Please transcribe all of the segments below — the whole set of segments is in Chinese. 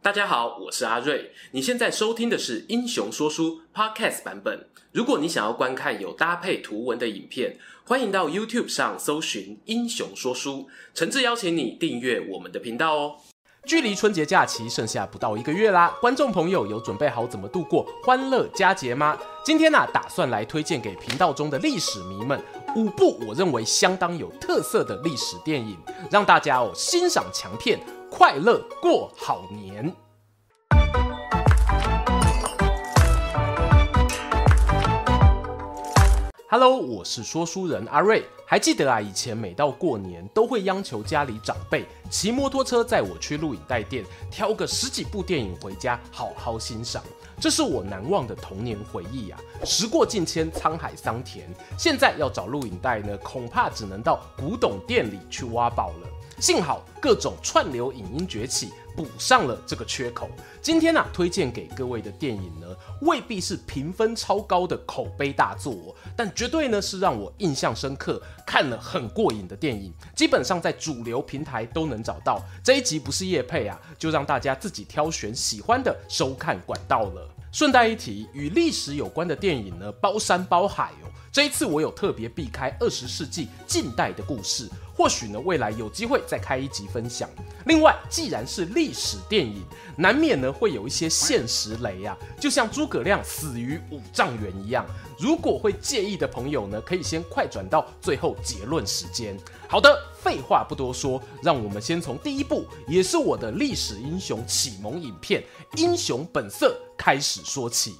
大家好，我是阿瑞。你现在收听的是《英雄说书》Podcast 版本。如果你想要观看有搭配图文的影片，欢迎到 YouTube 上搜寻《英雄说书》，诚挚邀请你订阅我们的频道哦。距离春节假期剩下不到一个月啦，观众朋友有准备好怎么度过欢乐佳节吗？今天呢、打算来推荐给频道中的历史迷们五部我认为相当有特色的历史电影，让大家哦欣赏强片。快乐过好年。Hello，我是说书人阿瑞。还记得啊，以前每到过年，都会央求家里长辈骑摩托车载我去录影带店，挑个十几部电影回家好好欣赏。这是我难忘的童年回忆啊！时过境迁，沧海桑田，现在要找录影带呢，恐怕只能到古董店里去挖宝了。幸好各种串流影音崛起，补上了这个缺口。今天呢、推荐给各位的电影呢，未必是评分超高的口碑大作，但绝对呢是让我印象深刻、看了很过瘾的电影。基本上在主流平台都能找到。这一集不是业配啊，就让大家自己挑选喜欢的收看管道了。顺带一提，与历史有关的电影呢，包山包海哦。这一次我有特别避开二十世纪近代的故事，或许呢未来有机会再开一集分享。另外，既然是历史电影，难免呢会有一些现实雷啊，就像诸葛亮死于五丈原一样。如果会介意的朋友呢，可以先快转到最后结论时间。好的，废话不多说，让我们先从第一部，也是我的历史英雄启蒙影片《英雄本色》开始说起。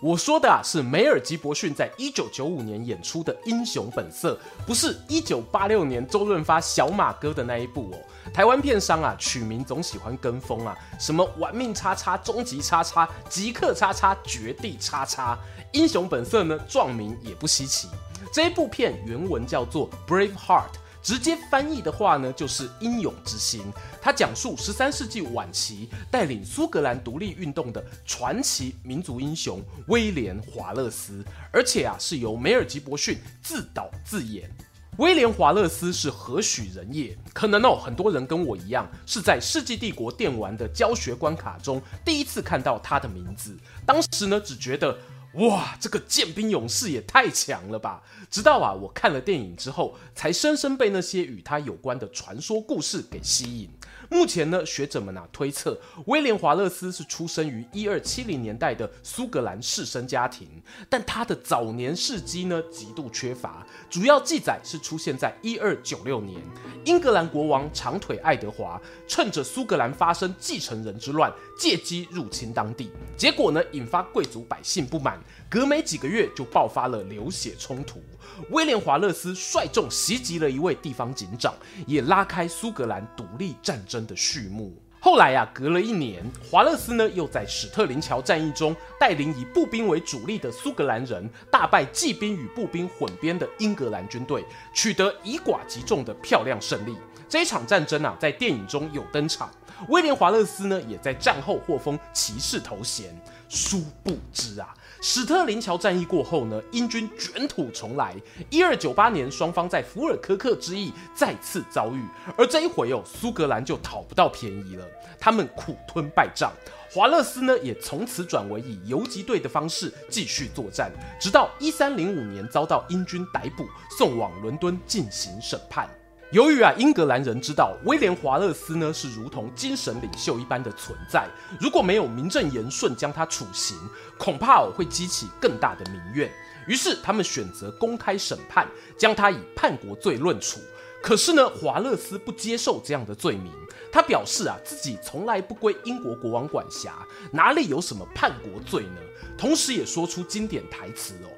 我说的啊是梅尔吉伯逊在一九九五年演出的《英雄本色》，不是一九八六年周润发小马哥的那一部哦。台湾片商啊取名总喜欢跟风啊，什么玩命叉叉、终极叉叉、极客叉叉、绝地叉叉，《英雄本色》呢撞名也不稀奇。这一部片原文叫做《Brave Heart》。直接翻译的话呢，就是英勇之心。它讲述十三世纪晚期带领苏格兰独立运动的传奇民族英雄威廉·华勒斯，而且啊是由梅尔吉伯逊自导自演。威廉·华勒斯是何许人也？可能哦，很多人跟我一样是在《世纪帝国》电玩的教学关卡中第一次看到他的名字，当时呢只觉得。哇，这个剑兵勇士也太强了吧！直到啊，我看了电影之后，才深深被那些与他有关的传说故事给吸引。目前呢，学者们啊推测，威廉·华勒斯是出生于一二七零年代的苏格兰士绅家庭，但他的早年事迹呢极度缺乏，主要记载是出现在一二九六年，英格兰国王长腿爱德华趁着苏格兰发生继承人之乱，借机入侵当地，结果呢引发贵族百姓不满，隔没几个月就爆发了流血冲突。威廉·华勒斯率众袭击了一位地方警长，也拉开苏格兰独立战争的序幕。后来啊，隔了一年，华勒斯呢又在史特林桥战役中带领以步兵为主力的苏格兰人，大败骑兵与步兵混编的英格兰军队，取得以寡击众的漂亮胜利。这一场战争啊，在电影中有登场。威廉·华勒斯呢，也在战后获封骑士头衔。殊不知啊。史特林桥战役过后呢，英军卷土重来。一二九八年，双方在福尔科克之役再次遭遇，而这一回哦，苏格兰就讨不到便宜了，他们苦吞败仗。华勒斯呢，也从此转为以游击队的方式继续作战，直到一三零五年遭到英军逮捕，送往伦敦进行审判。由于啊，英格兰人知道威廉·华勒斯呢是如同精神领袖一般的存在，如果没有名正言顺将他处刑，恐怕会激起更大的民怨。于是他们选择公开审判，将他以叛国罪论处。可是呢，华勒斯不接受这样的罪名，他表示啊，自己从来不归英国国王管辖，哪里有什么叛国罪呢？同时也说出经典台词哦，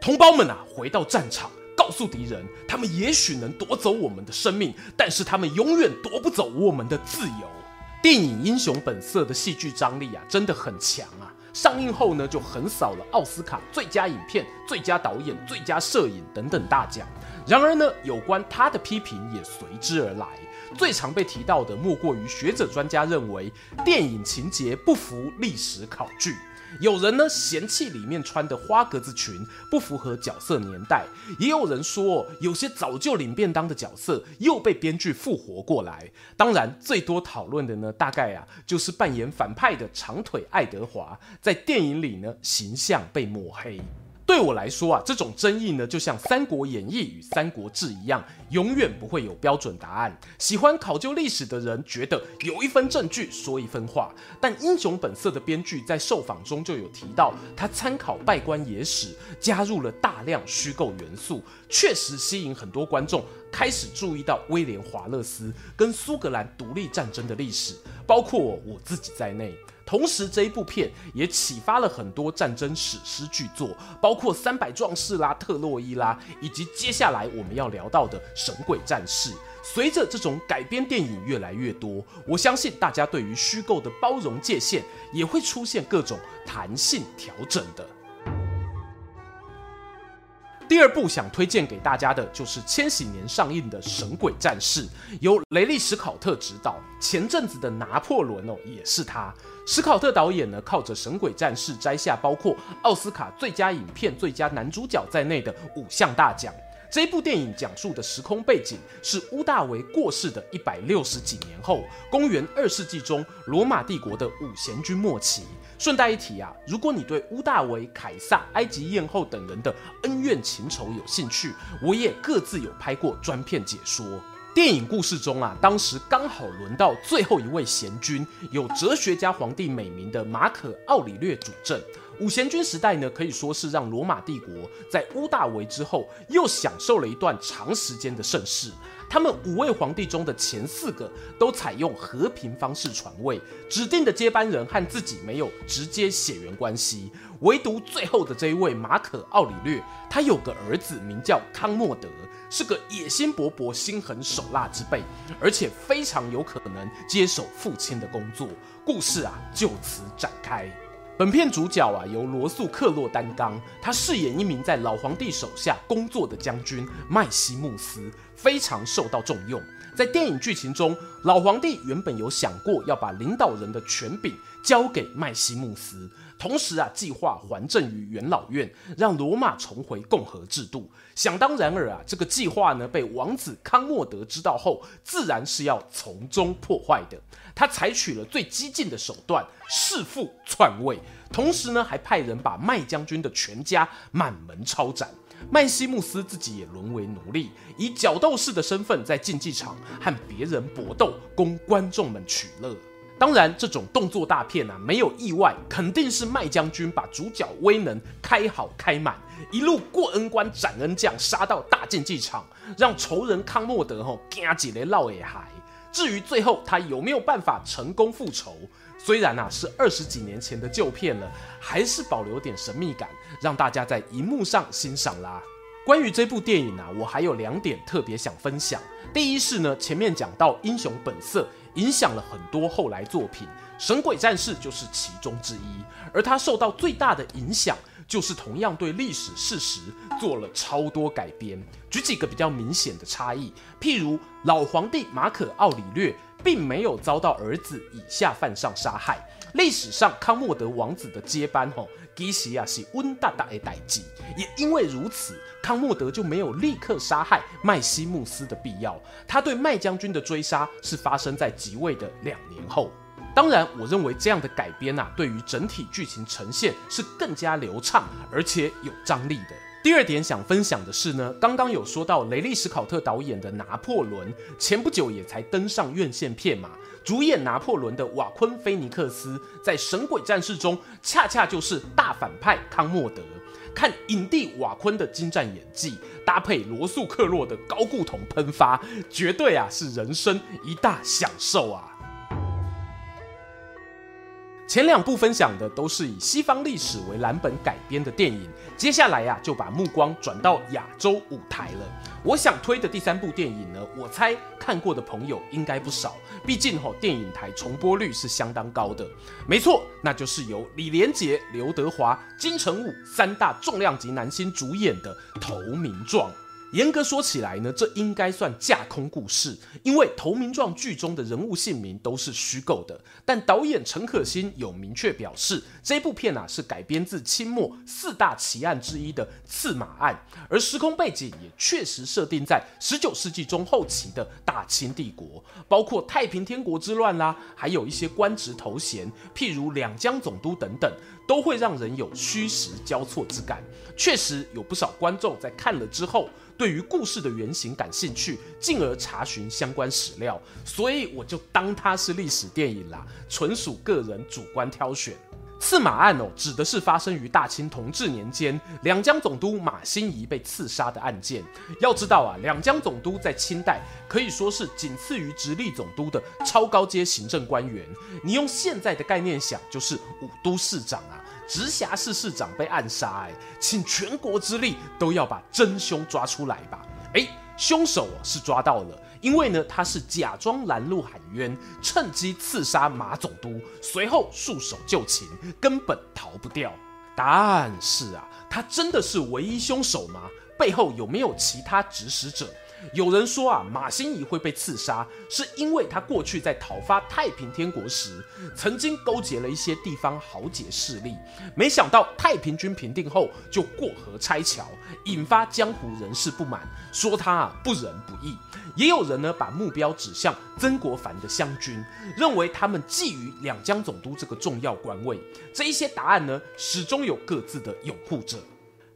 同胞们啊，回到战场。告诉敌人，他们也许能夺走我们的生命，但是他们永远夺不走我们的自由。电影《英雄本色》的戏剧张力啊，真的很强啊！上映后呢，就横扫了奥斯卡最佳影片、最佳导演、最佳摄影等等大奖。然而呢，有关他的批评也随之而来。最常被提到的，莫过于学者专家认为电影情节不符历史考据。有人呢嫌弃里面穿的花格子裙不符合角色年代，也有人说有些早就领便当的角色又被编剧复活过来。当然，最多讨论的呢，大概啊就是扮演反派的长腿爱德华在电影里呢形象被抹黑。对我来说啊，这种争议呢，就像《三国演义》与《三国志》一样，永远不会有标准答案。喜欢考究历史的人觉得有一分证据说一分话，但《英雄本色》的编剧在受访中就有提到，他参考稗官野史，加入了大量虚构元素，确实吸引很多观众开始注意到威廉·华勒斯跟苏格兰独立战争的历史，包括我自己在内。同时，这一部片也启发了很多战争史诗巨作，包括《三百壮士》啦、《特洛伊》啦，以及接下来我们要聊到的《神鬼战士》。随着这种改编电影越来越多，我相信大家对于虚构的包容界限也会出现各种弹性调整的。第二部想推荐给大家的就是千禧年上映的《神鬼战士》，由雷利·史考特执导。前阵子的《拿破仑》哦，也是他。史考特导演呢，靠着《神鬼战士》摘下包括奥斯卡最佳影片、最佳男主角在内的五项大奖。这部电影讲述的时空背景是屋大维过世的一百六十几年后，公元二世纪中罗马帝国的五贤君末期。顺带一提啊，如果你对屋大维、凯撒、埃及艳后等人的恩怨情仇有兴趣，我也各自有拍过专片解说。电影故事中啊，当时刚好轮到最后一位贤君，有哲学家皇帝美名的马可·奥里略主政。五贤君时代呢，可以说是让罗马帝国在屋大维之后又享受了一段长时间的盛世。他们五位皇帝中的前四个都采用和平方式传位，指定的接班人和自己没有直接血缘关系。唯独最后的这一位马可·奥里略，他有个儿子名叫康莫德，是个野心勃勃、心狠手辣之辈，而且非常有可能接手父亲的工作。故事啊就此展开。本片主角啊由罗素·克洛担纲，他饰演一名在老皇帝手下工作的将军麦西穆斯，非常受到重用。在电影剧情中，老皇帝原本有想过要把领导人的权柄交给麦西穆斯，同时啊计划还政于元老院，让罗马重回共和制度。想当然尔啊，这个计划呢被王子康莫德知道后，自然是要从中破坏的。他采取了最激进的手段，弑父篡位，同时呢还派人把麦将军的全家满门抄斩。麦西穆斯自己也沦为奴隶，以角斗士的身份在竞技场和别人搏斗，供观众们取乐。当然，这种动作大片啊，没有意外，肯定是麦将军把主角威能开好开满，一路过恩关斩恩将，杀到大竞技场，让仇人康莫德吼惊起来落野海。至于最后他有没有办法成功复仇，虽然啊是二十几年前的旧片了，还是保留点神秘感，让大家在荧幕上欣赏啦。关于这部电影啊，我还有两点特别想分享。第一是呢，前面讲到《英雄本色》影响了很多后来作品，《神鬼战士》就是其中之一，而它受到最大的影响。就是同样对历史事实做了超多改编。举几个比较明显的差异，譬如老皇帝马可奥里略并没有遭到儿子以下犯上杀害。历史上康莫德王子的接班吼，其实啊是温大大的代志。也因为如此，康莫德就没有立刻杀害麦西穆斯的必要。他对麦将军的追杀是发生在即位的两年后。当然，我认为这样的改编啊，对于整体剧情呈现是更加流畅，而且有张力的。第二点想分享的是呢，刚刚有说到雷利·史考特导演的《拿破仑》，前不久也才登上院线片嘛。主演拿破仑的瓦昆·菲尼克斯，在《神鬼战士》中恰恰就是大反派康莫德。看影帝瓦昆的精湛演技，搭配罗素·克洛的高固酮喷发，绝对啊是人生一大享受啊！前两部分享的都是以西方历史为蓝本改编的电影，接下来呀、就把目光转到亚洲舞台了。我想推的第三部电影呢，我猜看过的朋友应该不少，毕竟吼、电影台重播率是相当高的。没错，那就是由李连杰、刘德华、金城武三大重量级男星主演的《投名状》。严格说起来呢，这应该算架空故事，因为《投名状》剧中的人物姓名都是虚构的。但导演陈可辛有明确表示，这部片啊是改编自清末四大奇案之一的刺马案，而时空背景也确实设定在十九世纪中后期的大清帝国，包括太平天国之乱啦、啊，还有一些官职头衔，譬如两江总督等等，都会让人有虚实交错之感。确实有不少观众在看了之后，对于故事的原型感兴趣，进而查询相关史料，所以我就当它是历史电影啦，纯属个人主观挑选。刺马案哦，指的是发生于大清同治年间，两江总督马新贻被刺杀的案件。要知道啊，两江总督在清代可以说是仅次于直隶总督的超高阶行政官员。你用现在的概念想，就是五都市长啊。直辖市市长被暗杀，哎，请全国之力都要把真凶抓出来吧！哎，凶手是抓到了，因为呢，他是假装拦路喊冤，趁机刺杀马总督，随后束手就擒，根本逃不掉。但是啊，他真的是唯一凶手吗？背后有没有其他指使者？有人说啊，马新贻会被刺杀，是因为他过去在讨伐太平天国时，曾经勾结了一些地方豪杰势力。没想到太平军平定后，就过河拆桥，引发江湖人士不满，说他啊不仁不义。也有人呢把目标指向曾国藩的湘军，认为他们觊觎两江总督这个重要官位。这一些答案呢，始终有各自的拥护者。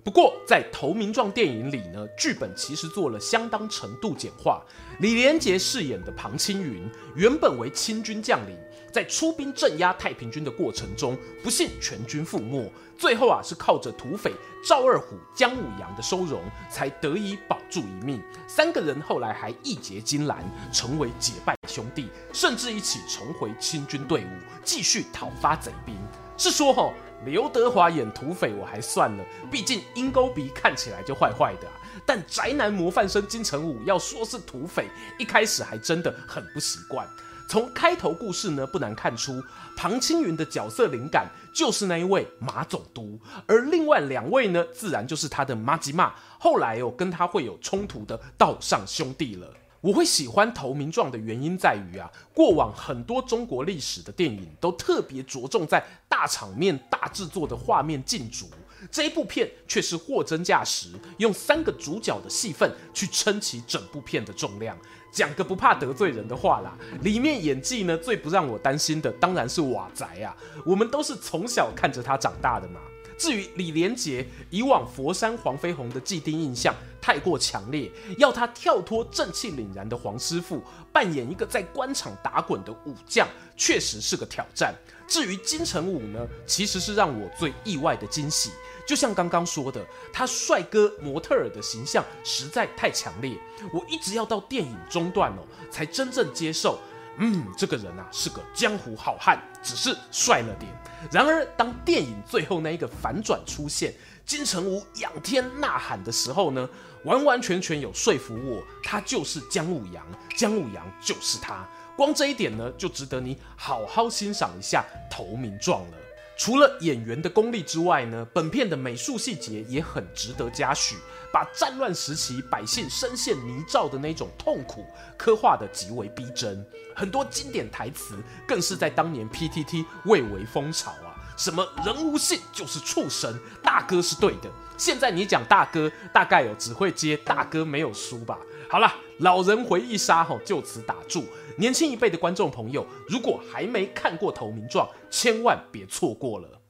不过，在《投名状》电影里呢，剧本其实做了相当程度简化。李连杰饰演的庞青云原本为清军将领，在出兵镇压太平军的过程中，不幸全军覆没。最后啊，是靠着土匪赵二虎、姜武阳的收容，才得以保住一命。三个人后来还义结金兰，成为结拜兄弟，甚至一起重回清军队伍，继续讨伐贼兵。是说哈。刘德华演土匪我还算了，毕竟鹰钩鼻看起来就坏坏的啊。但宅男模范生金城武要说是土匪，一开始还真的很不习惯。从开头故事呢，不难看出庞青云的角色灵感就是那一位马总督，而另外两位呢，自然就是他的麻吉妈，后来哦跟他会有冲突的道上兄弟了。我会喜欢《投名状》的原因在于啊，过往很多中国历史的电影都特别着重在大场面、大制作的画面竞逐，这一部片却是货真价实，用三个主角的戏份去撑起整部片的重量。讲个不怕得罪人的话啦，里面演技呢最不让我担心的当然是瓦仔啊，我们都是从小看着他长大的嘛。至于李连杰，以往佛山黄飞鸿的既定印象太过强烈，要他跳脱正气凛然的黄师傅，扮演一个在官场打滚的武将，确实是个挑战。至于金城武呢，其实是让我最意外的惊喜。就像刚刚说的，他帅哥模特儿的形象实在太强烈，我一直要到电影中段哦，才真正接受。嗯，这个人啊是个江湖好汉，只是帅了点。然而，当电影最后那一个反转出现，金城武仰天呐喊的时候呢，完完全全有说服我，他就是姜武阳，姜武阳就是他。光这一点呢，就值得你好好欣赏一下《投名状》了。除了演员的功力之外呢，本片的美术细节也很值得嘉许。把战乱时期百姓深陷泥沼的那种痛苦刻画得极为逼真，很多经典台词更是在当年 PTT 蔚为风潮啊！什么人无信就是畜生，大哥是对的。现在你讲大哥，大概有只会接大哥没有输吧？好了，老人回忆杀吼就此打住。年轻一辈的观众朋友，如果还没看过《投名状》，千万别错过了。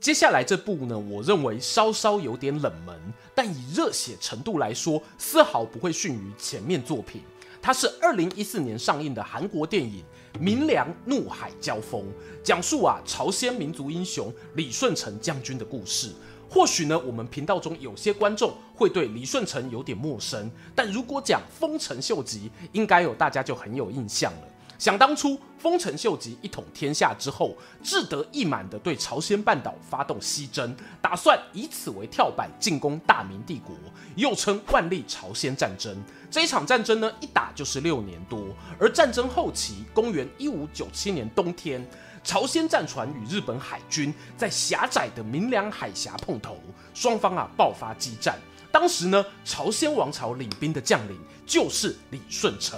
接下来这部呢，我认为稍稍有点冷门，但以热血程度来说，丝毫不会逊于前面作品。它是二零一四年上映的韩国电影《明梁怒海交锋》，讲述啊朝鲜民族英雄李舜臣将军的故事。或许呢，我们频道中有些观众会对李舜臣有点陌生，但如果讲丰臣秀吉，应该有大家就很有印象了。想当初，丰臣秀吉一统天下之后，志得意满地对朝鲜半岛发动西征，打算以此为跳板进攻大明帝国，又称万历朝鲜战争。这一场战争呢，一打就是六年多。而战争后期，公元一五九七年冬天，朝鲜战船与日本海军在狭窄的鸣梁海峡碰头，双方啊爆发激战。当时呢，朝鲜王朝领兵的将领就是李舜臣。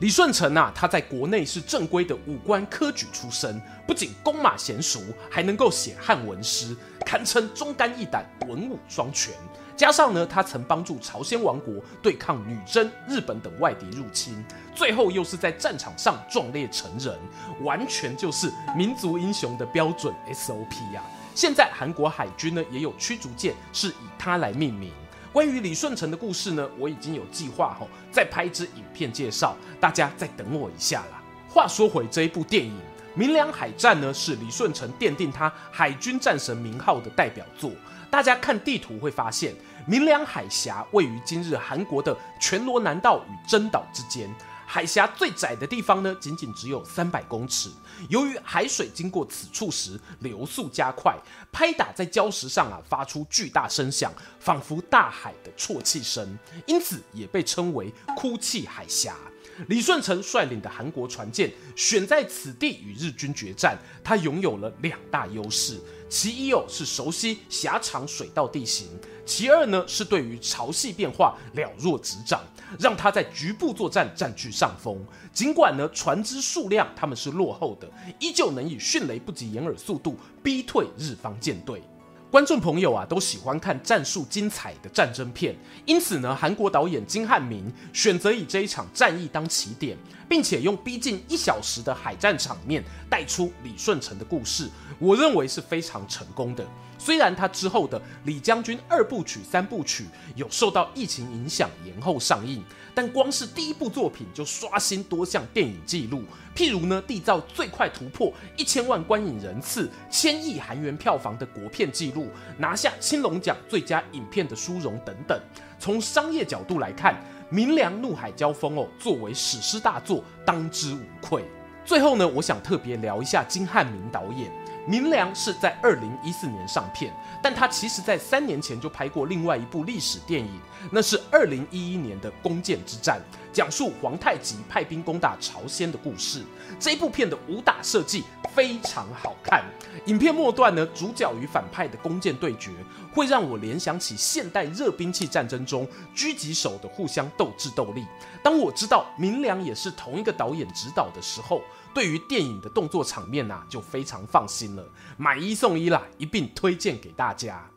李舜臣啊，他在国内是正规的武官科举出身，不仅弓马娴熟，还能够写汉文诗，堪称忠肝义胆、文武双全。加上呢，他曾帮助朝鲜王国对抗女真、日本等外敌入侵，最后又是在战场上壮烈成仁，完全就是民族英雄的标准 SOP 呀、啊。现在韩国海军呢，也有驱逐舰是以他来命名。关于李舜臣的故事呢，我已经有计划吼，再拍一支影片介绍，大家再等我一下啦。话说回这一部电影《明良海战》呢，是李舜臣奠定他海军战神名号的代表作。大家看地图会发现，明良海峡位于今日韩国的全罗南道与真岛之间。海峡最窄的地方呢，仅仅只有三百公尺。由于海水经过此处时流速加快，拍打在礁石上啊，发出巨大声响，仿佛大海的啜泣声，因此也被称为哭泣海峡。李舜臣率领的韩国船舰选在此地与日军决战，他拥有了两大优势。其一哦，是熟悉狭长水道地形；其二呢，是对于潮汐变化了若指掌，让他在局部作战占据上风。尽管呢，船只数量他们是落后的，依旧能以迅雷不及掩耳速度逼退日方舰队。观众朋友啊，都喜欢看战术精彩的战争片，因此呢，韩国导演金汉民选择以这一场战役当起点，并且用逼近一小时的海战场面带出李舜臣的故事，我认为是非常成功的。虽然他之后的李将军二部曲、三部曲有受到疫情影响延后上映，但光是第一部作品就刷新多项电影纪录，譬如呢，缔造最快突破一千万观影人次、千亿韩元票房的国片纪录，拿下青龙奖最佳影片的殊荣等等。从商业角度来看，《明梁怒海交锋》哦，作为史诗大作，当之无愧。最后呢，我想特别聊一下金汉民导演。《明梁》是在二零一四年上片，但他其实在三年前就拍过另外一部历史电影，那是二零一一年的《弓箭之战》，讲述皇太极派兵攻打朝鲜的故事。这一部片的武打设计非常好看，影片末段呢，主角与反派的弓箭对决，会让我联想起现代热兵器战争中狙击手的互相斗智斗力。当我知道《明梁》也是同一个导演执导的时候，对于电影的动作场面呐、就非常放心了。买一送一啦，一并推荐给大家。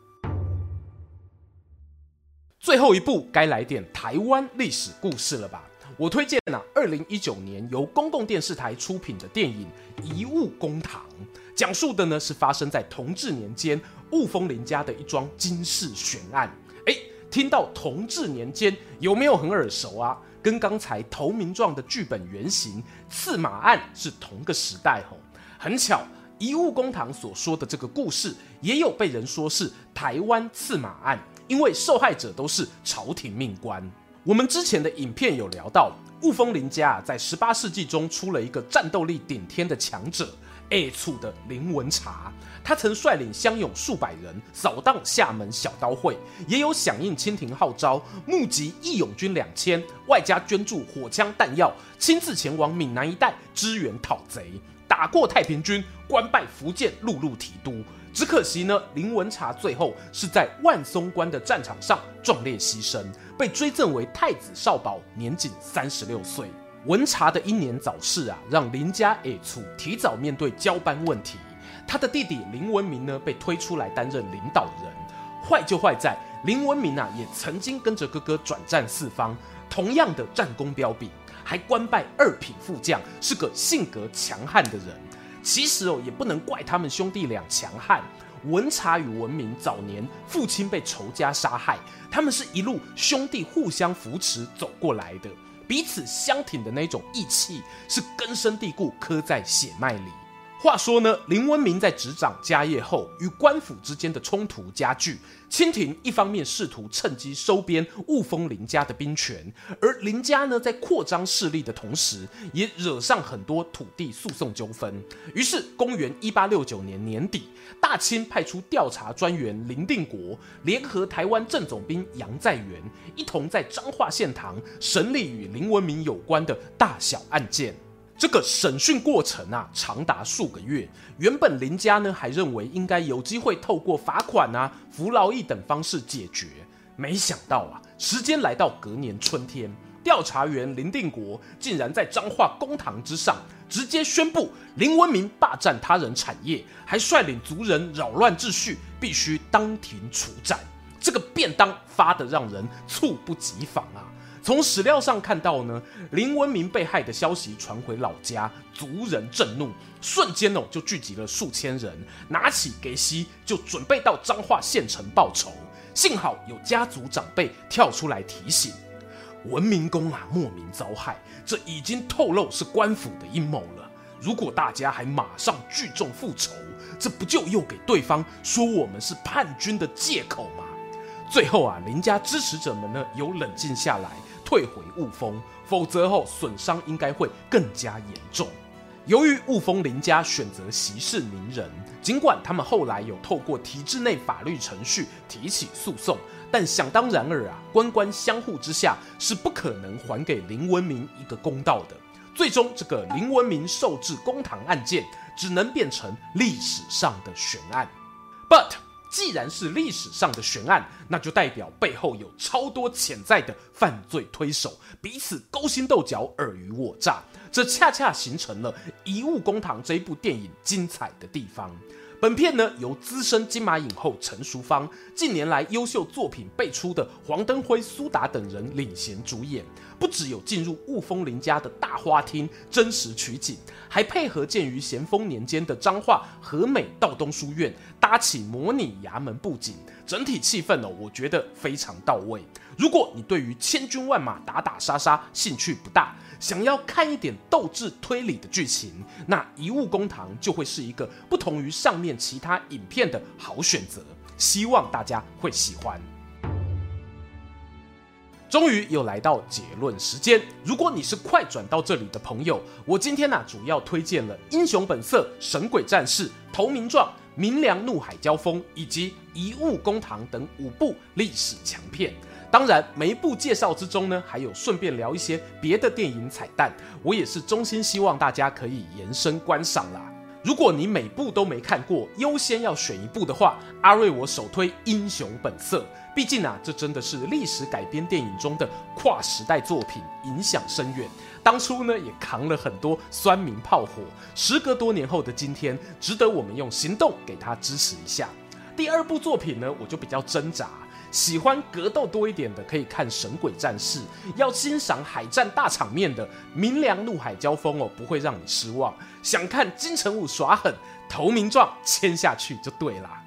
最后一部该来点台湾历史故事了吧？我推荐呐、啊，二零一九年由公共电视台出品的电影《遗物公堂》，讲述的呢是发生在同治年间雾峰林家的一桩惊世悬案。哎，听到同治年间有没有很耳熟啊？跟刚才投名状的剧本原型刺马案是同个时代吼，很巧，遗物公堂所说的这个故事，也有被人说是台湾刺马案，因为受害者都是朝廷命官。我们之前的影片有聊到，雾峰林家在十八世纪中出了一个战斗力顶天的强者。A 处的林文茶，他曾率领乡勇数百人扫荡厦门小刀会，也有响应清廷号召，募集义勇军两千，外加捐助火枪弹药，亲自前往闽南一带支援讨贼，打过太平军，官拜福建陆路提督。只可惜呢，林文茶最后是在万松关的战场上壮烈牺牲，被追赠为太子少保，年仅三十六岁。文茶的英年早逝啊，让林家二厝提早面对交班问题。他的弟弟林文明呢，被推出来担任领导人。坏就坏在林文明啊，也曾经跟着哥哥转战四方，同样的战功彪炳，还官拜二品副将，是个性格强悍的人。其实哦，也不能怪他们兄弟俩强悍。文茶与文明早年父亲被仇家杀害，他们是一路兄弟互相扶持走过来的。彼此相挺的那种义气是根深蒂固，刻在血脉里。话说呢，林文明在执掌家业后，与官府之间的冲突加剧。清廷一方面试图趁机收编雾峰林家的兵权，而林家呢，在扩张势力的同时，也惹上很多土地诉讼纠纷。于是，公元一八六九年年底，大清派出调查专员林定国，联合台湾正总兵杨在元，一同在彰化县堂审理与林文明有关的大小案件。这个审讯过程啊，长达数个月。原本林家呢还认为应该有机会透过罚款啊、服劳役等方式解决，没想到啊，时间来到隔年春天，调查员林定国竟然在彰化公堂之上直接宣布林文明霸占他人产业，还率领族人扰乱秩序，必须当庭处斩。这个便当发得让人猝不及防啊！从史料上看到呢，林文明被害的消息传回老家，族人震怒，瞬间哦就聚集了数千人，拿起给西就准备到彰化县城报仇。幸好有家族长辈跳出来提醒，文明公啊莫名遭害，这已经透露是官府的阴谋了。如果大家还马上聚众复仇，这不就又给对方说我们是叛军的借口吗？最后啊，林家支持者们呢有冷静下来。退回雾峰，否则后损伤应该会更加严重。由于雾峰林家选择息事宁人，尽管他们后来有透过体制内法律程序提起诉讼，但想当然尔啊，官官相护之下是不可能还给林文明一个公道的。最终，这个林文明受制公堂案件只能变成历史上的悬案。But 既然是历史上的悬案，那就代表背后有超多潜在的犯罪推手，彼此勾心斗角、尔虞我诈，这恰恰形成了《遗物公堂》这一部电影精彩的地方。本片呢，由资深金马影后陈淑芳、近年来优秀作品辈出的黄登辉、苏打等人领衔主演。不只有进入雾峰林家的大花厅真实取景，还配合建于咸丰年间的彰化和美道东书院搭起模拟衙门布景，整体气氛呢，我觉得非常到位。如果你对于千军万马打打杀杀兴趣不大，想要看一点斗智推理的剧情，那《遗物公堂》就会是一个不同于上面其他影片的好选择。希望大家会喜欢。终于又来到结论时间。如果你是快转到这里的朋友，我今天呢、主要推荐了《英雄本色》《神鬼战士》《投名状》《明良怒海交锋》以及《遗物公堂》等五部历史强片。当然，每一部介绍之中呢，还有顺便聊一些别的电影彩蛋。我也是衷心希望大家可以延伸观赏啦。如果你每部都没看过，优先要选一部的话，阿瑞我首推《英雄本色》。毕竟啊，这真的是历史改编电影中的跨时代作品，影响深远。当初呢，也扛了很多酸民炮火。时隔多年后的今天，值得我们用行动给他支持一下。第二部作品呢，我就比较挣扎。喜欢格斗多一点的，可以看《神鬼战士》；要欣赏海战大场面的《明良怒海交锋》哦，不会让你失望。想看金城武耍狠，投名状签下去就对啦。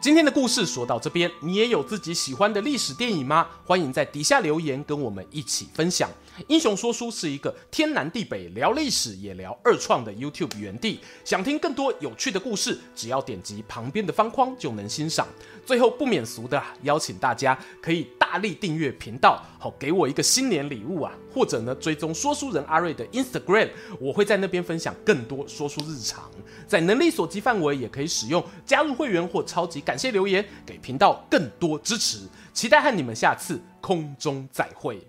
今天的故事说到这边，你也有自己喜欢的历史电影吗？欢迎在底下留言跟我们一起分享。英雄说书是一个天南地北聊历史也聊二创的 YouTube 园地。想听更多有趣的故事，只要点击旁边的方框就能欣赏。最后不免俗的邀请大家可以大力订阅频道，好给我一个新年礼物啊！或者呢追踪说书人阿瑞的 Instagram，我会在那边分享更多说书日常。在能力所及范围，也可以使用加入会员或超级感谢留言，给频道更多支持。期待和你们下次空中再会。